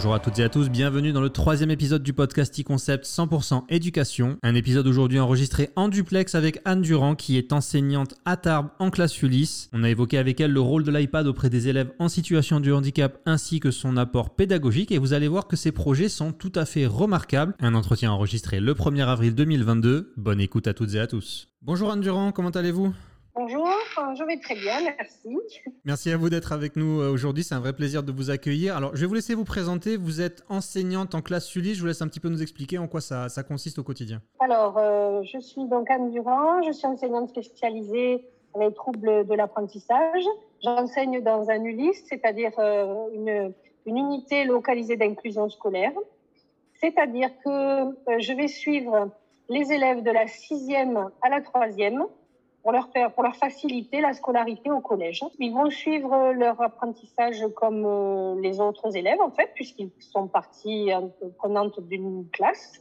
Bonjour à toutes et à tous, bienvenue dans le troisième épisode du podcast e-concept 100% éducation. Un épisode aujourd'hui enregistré en duplex avec Anne Durand qui est enseignante à Tarbes en classe Ulysse. On a évoqué avec elle le rôle de l'iPad auprès des élèves en situation de handicap ainsi que son apport pédagogique et vous allez voir que ces projets sont tout à fait remarquables. Un entretien enregistré le 1er avril 2022. Bonne écoute à toutes et à tous. Bonjour Anne Durand, comment allez-vous? Bonjour, je vais très bien, merci. Merci à vous d'être avec nous euh, aujourd'hui, c'est un vrai plaisir de vous accueillir. Alors, je vais vous laisser vous présenter. Vous êtes enseignante en classe Sully. Je vous laisse un petit peu nous expliquer en quoi ça, consiste au quotidien. Alors, euh, je suis donc Anne Durand, je suis enseignante spécialisée dans les troubles de l'apprentissage. J'enseigne dans un ULIS, c'est-à-dire euh, une, une unité localisée d'inclusion scolaire. C'est-à-dire que je vais suivre les élèves de la sixième à la troisième pour leur, faire, pour leur faciliter la scolarité au collège. Ils vont suivre leur apprentissage comme euh, les autres élèves, en fait, puisqu'ils sont partis prenantes d'une classe.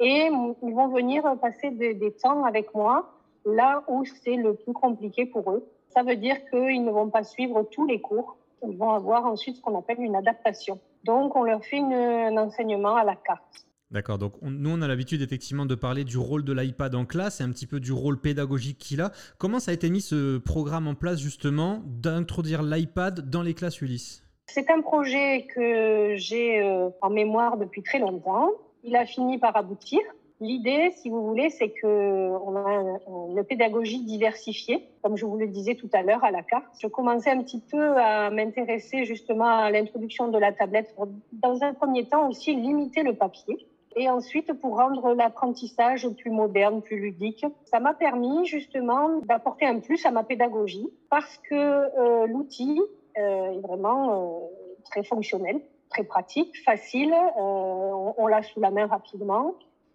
Et ils vont venir passer des, temps avec moi là où c'est le plus compliqué pour eux. Ça veut dire qu'ils ne vont pas suivre tous les cours. Ils vont avoir ensuite ce qu'on appelle une adaptation. Donc, on leur fait un enseignement à la carte. D'accord, donc nous on a l'habitude effectivement de parler du rôle de l'iPad en classe et un petit peu du rôle pédagogique qu'il a. Comment ça a été mis ce programme en place justement d'introduire l'iPad dans les classes Ulysse? C'est un projet que j'ai euh, en mémoire depuis très longtemps. Il a fini par aboutir. L'idée, si vous voulez, c'est que on a une pédagogie diversifiée, comme je vous le disais tout à l'heure à la carte. Je commençais un petit peu à m'intéresser justement à l'introduction de la tablette pour, dans un premier temps aussi, limiter le papier et ensuite pour rendre l'apprentissage plus moderne, plus ludique. Ça m'a permis justement d'apporter un plus à ma pédagogie parce que euh, l'outil euh, est vraiment euh, très fonctionnel, très pratique, facile, on, l'a sous la main rapidement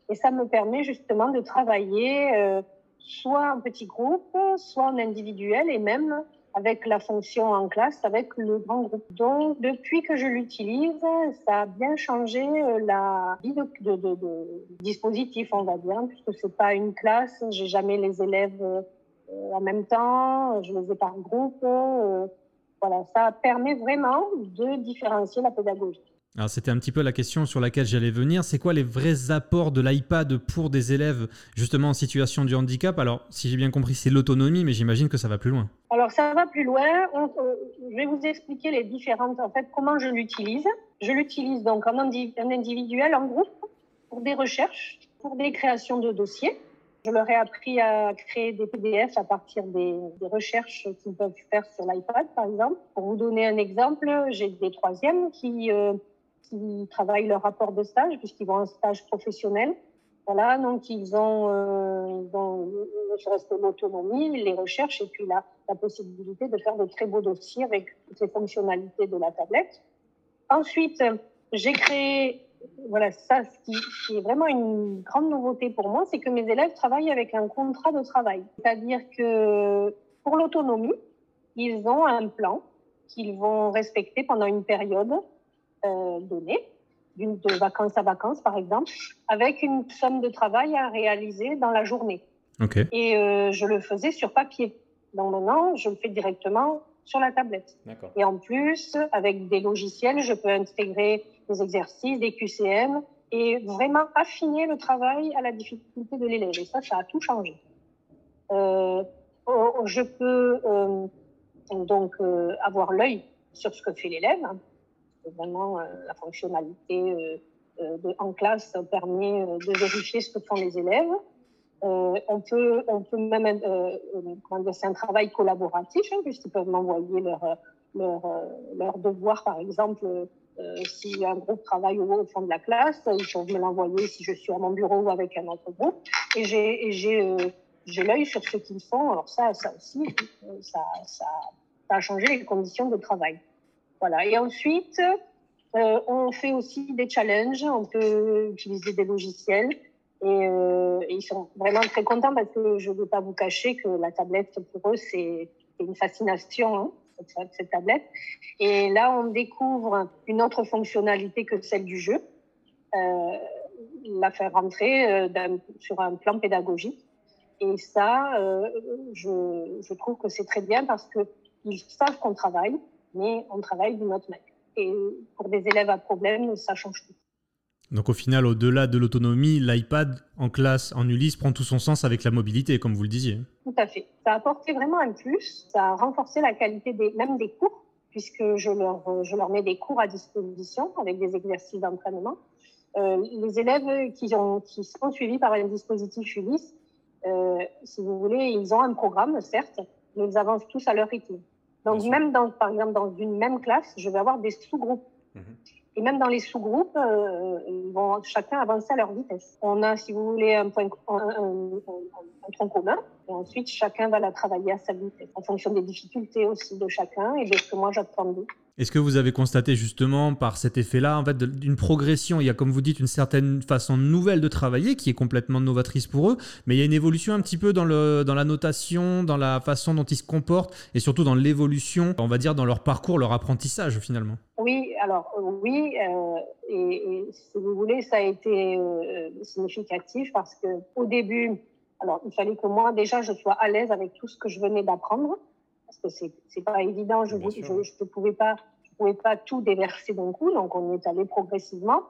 et ça me permet justement de travailler soit en petit groupe, soit en individuel et même avec la fonction en classe, avec le grand groupe. Donc, depuis que je l'utilise, ça a bien changé euh, la vie de, dispositif, on va dire, puisque c'est pas une classe, j'ai jamais les élèves euh, en même temps, je les ai par groupe. Euh, voilà, ça permet vraiment de différencier la pédagogie. Alors c'était un petit peu la question sur laquelle j'allais venir. C'est quoi les vrais apports de l'iPad pour des élèves justement en situation de handicap? Alors si j'ai bien compris, c'est l'autonomie, mais j'imagine que ça va plus loin. Alors ça va plus loin. Je vais vous expliquer les différentes, en fait, comment je l'utilise. Je l'utilise donc en, individuel, en groupe, pour des recherches, pour des créations de dossiers. Je leur ai appris à créer des PDF à partir des, des recherches qu'ils peuvent faire sur l'iPad, par exemple. Pour vous donner un exemple, j'ai des troisièmes qui euh, qui travaillent leur rapport de stage puisqu'ils vont en stage professionnel. Voilà, donc ils ont, euh, ils ont l'autonomie, les recherches et puis la, la possibilité de faire de très beaux dossiers avec toutes les fonctionnalités de la tablette. Ensuite, j'ai créé, voilà, ça, ce qui, est vraiment une grande nouveauté pour moi, c'est que mes élèves travaillent avec un contrat de travail. C'est-à-dire que pour l'autonomie, ils ont un plan qu'ils vont respecter pendant une période euh, donnée, de vacances à vacances par exemple, avec une somme de travail à réaliser dans la journée. Okay. Et euh, je le faisais sur papier. Donc maintenant, je le fais directement sur la tablette. Et en plus, avec des logiciels, je peux intégrer des exercices, des QCM et vraiment affiner le travail à la difficulté de l'élève. Et ça, ça a tout changé. Euh, oh, je peux euh, donc euh, avoir l'œil sur ce que fait l'élève, vraiment euh, la fonctionnalité euh, euh, en classe permet de vérifier ce que font les élèves. on peut, on peut même, c'est un travail collaboratif, hein, puisqu'ils peuvent m'envoyer leur, leur, leur devoir, par exemple, si un groupe travaille au, fond de la classe, ils peuvent me l'envoyer si je suis à mon bureau ou avec un autre groupe. Et j'ai, l'œil sur ce qu'ils font. Alors ça, ça aussi, ça a changé les conditions de travail. Voilà. Et ensuite, euh, on fait aussi des challenges. On peut utiliser des logiciels. Et, euh, ils sont vraiment très contents parce que je ne veux pas vous cacher que la tablette, pour eux, c'est une fascination, hein, cette, tablette. Et là, on découvre une autre fonctionnalité que celle du jeu. Euh, la faire rentrer sur un plan pédagogique. Et ça, je, je trouve que c'est très bien parce qu'ils savent qu'on travaille, mais on travaille d'une autre manière. et pour des élèves à problème, ça change tout. Donc au final, au-delà de l'autonomie, l'iPad en classe, en Ulysse, prend tout son sens avec la mobilité, comme vous le disiez. Tout à fait. Ça a apporté vraiment un plus. Ça a renforcé la qualité des, même des cours, puisque je leur, je leur mets des cours à disposition avec des exercices d'entraînement. Euh, les élèves qui, ont, qui sont suivis par un dispositif Ulysse, euh, si vous voulez, ils ont un programme, certes, mais ils avancent tous à leur rythme. Donc même dans, par exemple, dans une même classe, je vais avoir des sous-groupes. Mhm. Et même dans les sous-groupes, euh, ils vont chacun avancer à leur vitesse. On a, si vous voulez, un, point, un, un, tronc commun, et ensuite chacun va la travailler à sa vitesse, en fonction des difficultés aussi de chacun et de ce que moi j'attends d'eux. Est-ce que vous avez constaté justement par cet effet-là, en fait, d'une progression? Il y a, comme vous dites, une certaine façon nouvelle de travailler qui est complètement novatrice pour eux, mais il y a une évolution un petit peu dans, le, dans la notation, dans la façon dont ils se comportent et surtout dans l'évolution, on va dire, dans leur parcours, leur apprentissage finalement. Oui, alors oui, euh, et, si vous voulez, ça a été euh, significatif parce que au début, alors il fallait que moi déjà je sois à l'aise avec tout ce que je venais d'apprendre parce que c'est c'est pas évident. Je ne je, pouvais pas je pouvais pas tout déverser d'un coup, donc on est allé progressivement.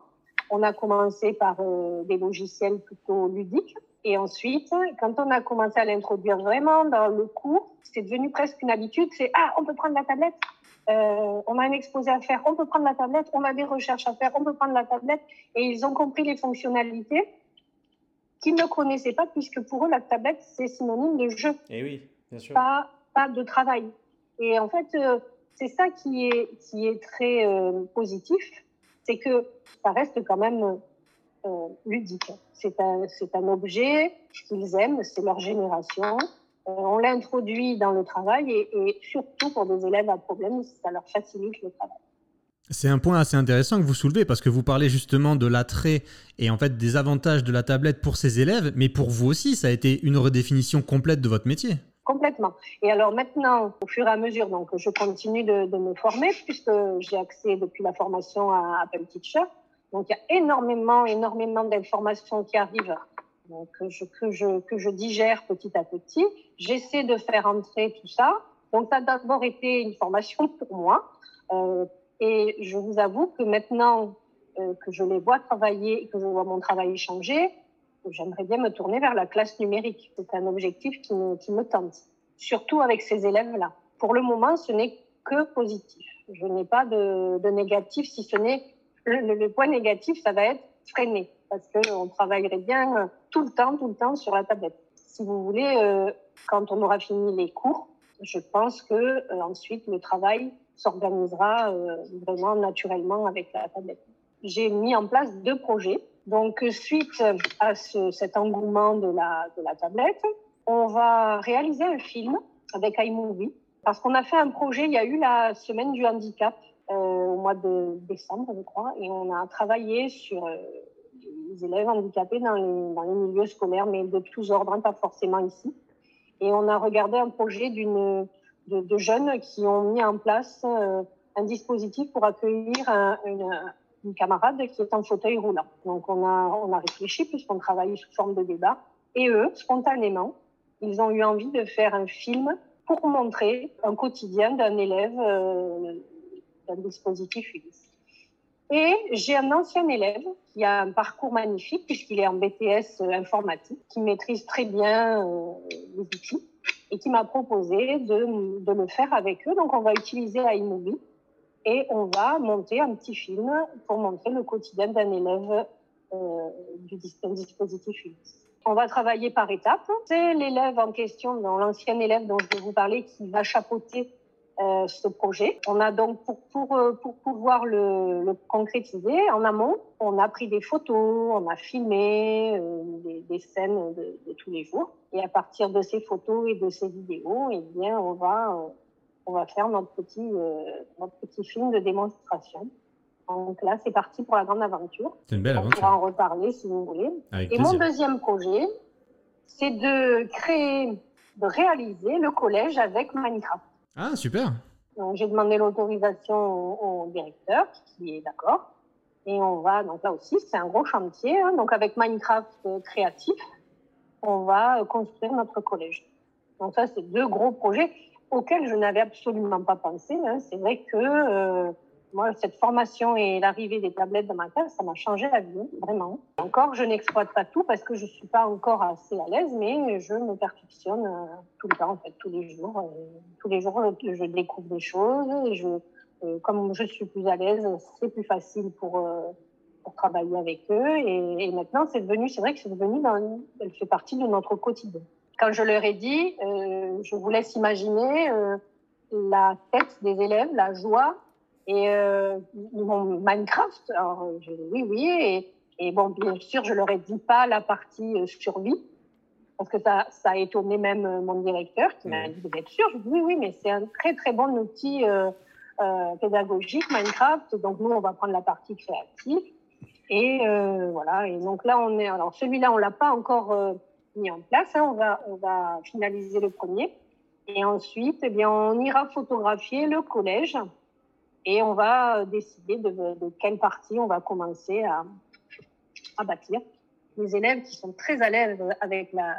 On a commencé par euh, des logiciels plutôt ludiques. Et ensuite, quand on a commencé à l'introduire vraiment dans le cours, c'est devenu presque une habitude. C'est ah, on peut prendre la tablette. Euh, on a un exposé à faire, on peut prendre la tablette. On a des recherches à faire, on peut prendre la tablette. Et ils ont compris les fonctionnalités qu'ils ne connaissaient pas, puisque pour eux, la tablette, c'est synonyme de jeu. Et eh oui, bien sûr. Pas de travail. Et en fait, euh, c'est ça qui est, qui est très euh, positif, c'est que ça reste quand même euh, ludique. C'est un, c'est un objet qu'ils aiment, c'est leur génération. on l'introduit dans le travail et, et, surtout pour des élèves à problème, ça leur facilite le travail. C'est un point assez intéressant que vous soulevez parce que vous parlez justement de l'attrait et en fait des avantages de la tablette pour ces élèves, mais pour vous aussi, ça a été une redéfinition complète de votre métier. Complètement. Et alors maintenant, au fur et à mesure, donc je continue de, me former puisque j'ai accès depuis la formation à Apple Teacher. Donc il y a énormément, énormément d'informations qui arrivent donc, que, je, que, je, que je digère petit à petit. J'essaie de faire entrer tout ça. Donc ça a d'abord été une formation pour moi. Euh, et je vous avoue que maintenant euh, que je les vois travailler que je vois mon travail changer, j'aimerais bien me tourner vers la classe numérique. C'est un objectif qui me, tente, surtout avec ces élèves-là. Pour le moment, ce n'est que positif. Je n'ai pas de, négatif, si ce n'est le, point négatif, ça va être freiné, parce qu'on travaillerait bien euh, tout le temps, tout le temps sur la tablette. Si vous voulez, euh, quand on aura fini les cours, je pense que ensuite le travail s'organisera euh, vraiment naturellement avec la tablette. J'ai mis en place deux projets donc, suite à ce, cet engouement de la, tablette, on va réaliser un film avec iMovie. Parce qu'on a fait un projet, il y a eu la semaine du handicap euh, au mois de décembre, je crois, et on a travaillé sur euh, les élèves handicapés dans les, dans les milieux scolaires, mais de tous ordres, hein, pas forcément ici. Et on a regardé un projet d'une de, jeunes qui ont mis en place euh, un dispositif pour accueillir un, une, camarade qui est en fauteuil roulant. Donc on a, on a réfléchi puisqu'on travaille sous forme de débat. Et eux, spontanément, ils ont eu envie de faire un film pour montrer un quotidien d'un élève euh, d'un dispositif ULIS. Et j'ai un ancien élève qui a un parcours magnifique puisqu'il est en BTS informatique, qui maîtrise très bien euh, les outils et qui m'a proposé de, de le faire avec eux. Donc on va utiliser iMovie et on va monter un petit film pour montrer le quotidien d'un élève euh, du dispositif. On va travailler par étapes. C'est l'élève en question, l'ancien élève dont je vais vous parler, qui va chapeauter euh, ce projet. On a donc pour, pour, euh, pour pouvoir le, le, concrétiser en amont, on a pris des photos, on a filmé euh, des, des, scènes de, de, tous les jours. Et à partir de ces photos et de ces vidéos, eh bien, on va on va faire notre petit, notre petit film de démonstration. Donc là, c'est parti pour la grande aventure. C'est une belle aventure. On pourra en reparler si vous voulez. Et mon deuxième projet, c'est de créer, de réaliser le collège avec Minecraft. Ah, super. J'ai demandé l'autorisation au, directeur qui est d'accord. Et on va, donc là aussi, c'est un gros chantier. Hein. donc avec Minecraft créatif, on va construire notre collège. Donc ça, c'est deux gros projets auquel je n'avais absolument pas pensé. Hein. C'est vrai que euh, moi, cette formation et l'arrivée des tablettes dans ma classe, ça m'a changé la vie, vraiment. Encore, je n'exploite pas tout parce que je suis pas encore assez à l'aise, mais je me perfectionne euh, tout le temps, en fait, tous les jours. tous les jours, je découvre des choses et je, euh, comme je suis plus à l'aise, c'est plus facile pour, euh, pour travailler avec eux. Et, et maintenant, c'est devenu, c'est vrai que c'est devenu, dans, elle fait partie de notre quotidien. Quand je leur ai dit, je vous laisse imaginer la tête des élèves, la joie et euh, Minecraft, alors, je, oui, oui. Et, et, bon, bien sûr, je leur ai dit pas la partie euh, survie, parce que ça, ça a étonné même euh, mon directeur qui m'a dit, vous êtes sûr? Je dis, oui, oui, mais c'est un très, très bon outil euh, euh, pédagogique, Minecraft. Donc, nous, on va prendre la partie créative. Et euh, voilà. Et donc là, on est. Alors, celui-là, on l'a pas encore euh, mis en place. Hein, on va, on va finaliser le premier. Et ensuite, eh bien, on ira photographier le collège et on va décider de, quelle partie on va commencer à, bâtir. Les élèves qui sont très à l'aise avec la,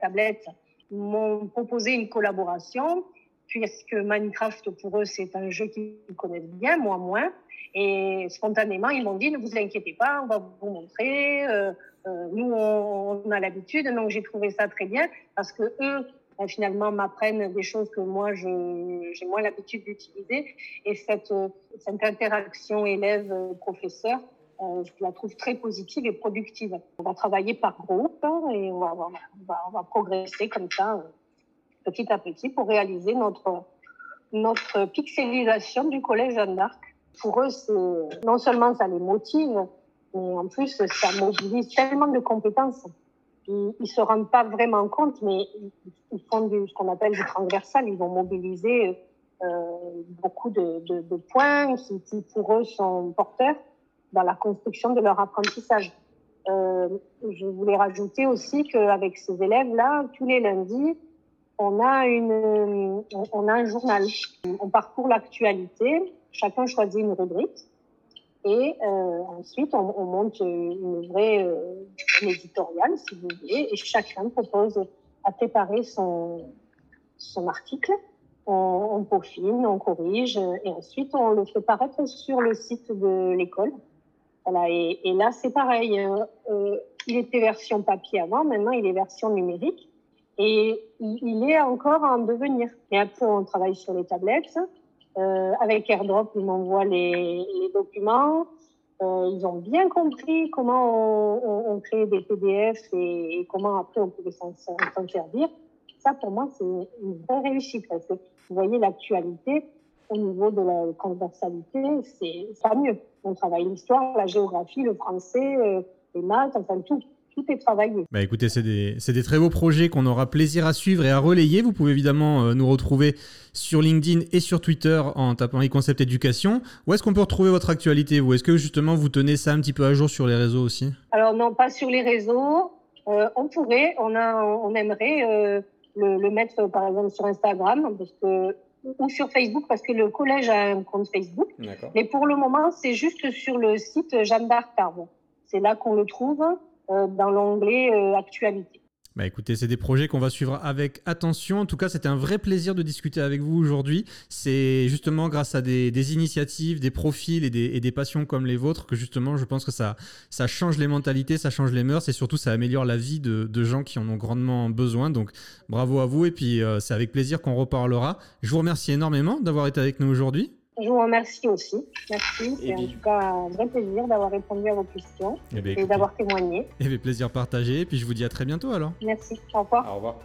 tablette m'ont proposé une collaboration puisque Minecraft pour eux c'est un jeu qu'ils connaissent bien, moi moins. Et spontanément, ils m'ont dit, ne vous inquiétez pas, on va vous montrer. Euh, euh, nous, on a l'habitude, donc j'ai trouvé ça très bien parce que eux, euh, finalement m'apprennent des choses que moi j'ai moins l'habitude d'utiliser et cette, cette interaction élève-professeur euh, je la trouve très positive et productive. On va travailler par groupe hein, et on va, progresser comme ça euh, petit à petit pour réaliser notre, notre pixelisation du collège Jeanne d'Arc. Pour eux, non seulement ça les motive, mais en plus ça mobilise tellement de compétences ils, ne se rendent pas vraiment compte, mais ils, font du, ce qu'on appelle du transversal. Ils vont mobiliser euh, beaucoup de, de, de points qui, pour eux, sont porteurs dans la construction de leur apprentissage. Euh, je voulais rajouter aussi qu'avec ces élèves-là, tous les lundis, on a, une, on a un journal. On parcourt l'actualité. Chacun choisit une rubrique. Et euh, ensuite, on, on, monte une vraie euh, éditoriale, si vous voulez, et chacun propose à préparer son, son article. On, on, peaufine, on corrige, et ensuite on le fait paraître sur le site de l'école. Voilà, et, là, c'est pareil. Hein. Euh, il était version papier avant, maintenant il est version numérique. Et il est encore en devenir. Et après, on travaille sur les tablettes. Euh, avec AirDrop, ils m'envoient les, les, documents. Euh, ils ont bien compris comment on, on, on crée des PDF et, et, comment après on pouvait s'en servir. Ça, pour moi, c'est une vraie réussite parce que vous voyez l'actualité au niveau de la transversalité, c'est pas mieux. On travaille l'histoire, la géographie, le français, euh, les maths, enfin tout tout est travaillé. Bah écoutez, c'est des, des, très beaux projets qu'on aura plaisir à suivre et à relayer. Vous pouvez évidemment euh, nous retrouver sur LinkedIn et sur Twitter en tapant e-concept éducation. Où est-ce qu'on peut retrouver votre actualité vous? Est-ce que justement vous tenez ça un petit peu à jour sur les réseaux aussi? Alors non, pas sur les réseaux. Euh, on pourrait, on, a, on aimerait euh, le, le, mettre par exemple sur Instagram parce que, ou sur Facebook parce que le collège a un compte Facebook. Mais pour le moment, c'est juste sur le site Jeanne d'Arc C'est là qu'on le trouve. Euh, dans l'onglet euh, Actualité. Bah écoutez, c'est des projets qu'on va suivre avec attention. En tout cas, c'était un vrai plaisir de discuter avec vous aujourd'hui. C'est justement grâce à des, initiatives, des profils et des, et des, passions comme les vôtres que justement, je pense que ça, ça change les mentalités, ça change les mœurs et surtout, ça améliore la vie de, de gens qui en ont grandement besoin. Donc, bravo à vous et puis euh, c'est avec plaisir qu'on reparlera. Je vous remercie énormément d'avoir été avec nous aujourd'hui. Je vous remercie aussi. Merci. C'est en tout cas un vrai plaisir d'avoir répondu à vos questions et, et d'avoir témoigné. Et bien, plaisir partagé. Et puis je vous dis à très bientôt alors. Merci. Au revoir. Au revoir.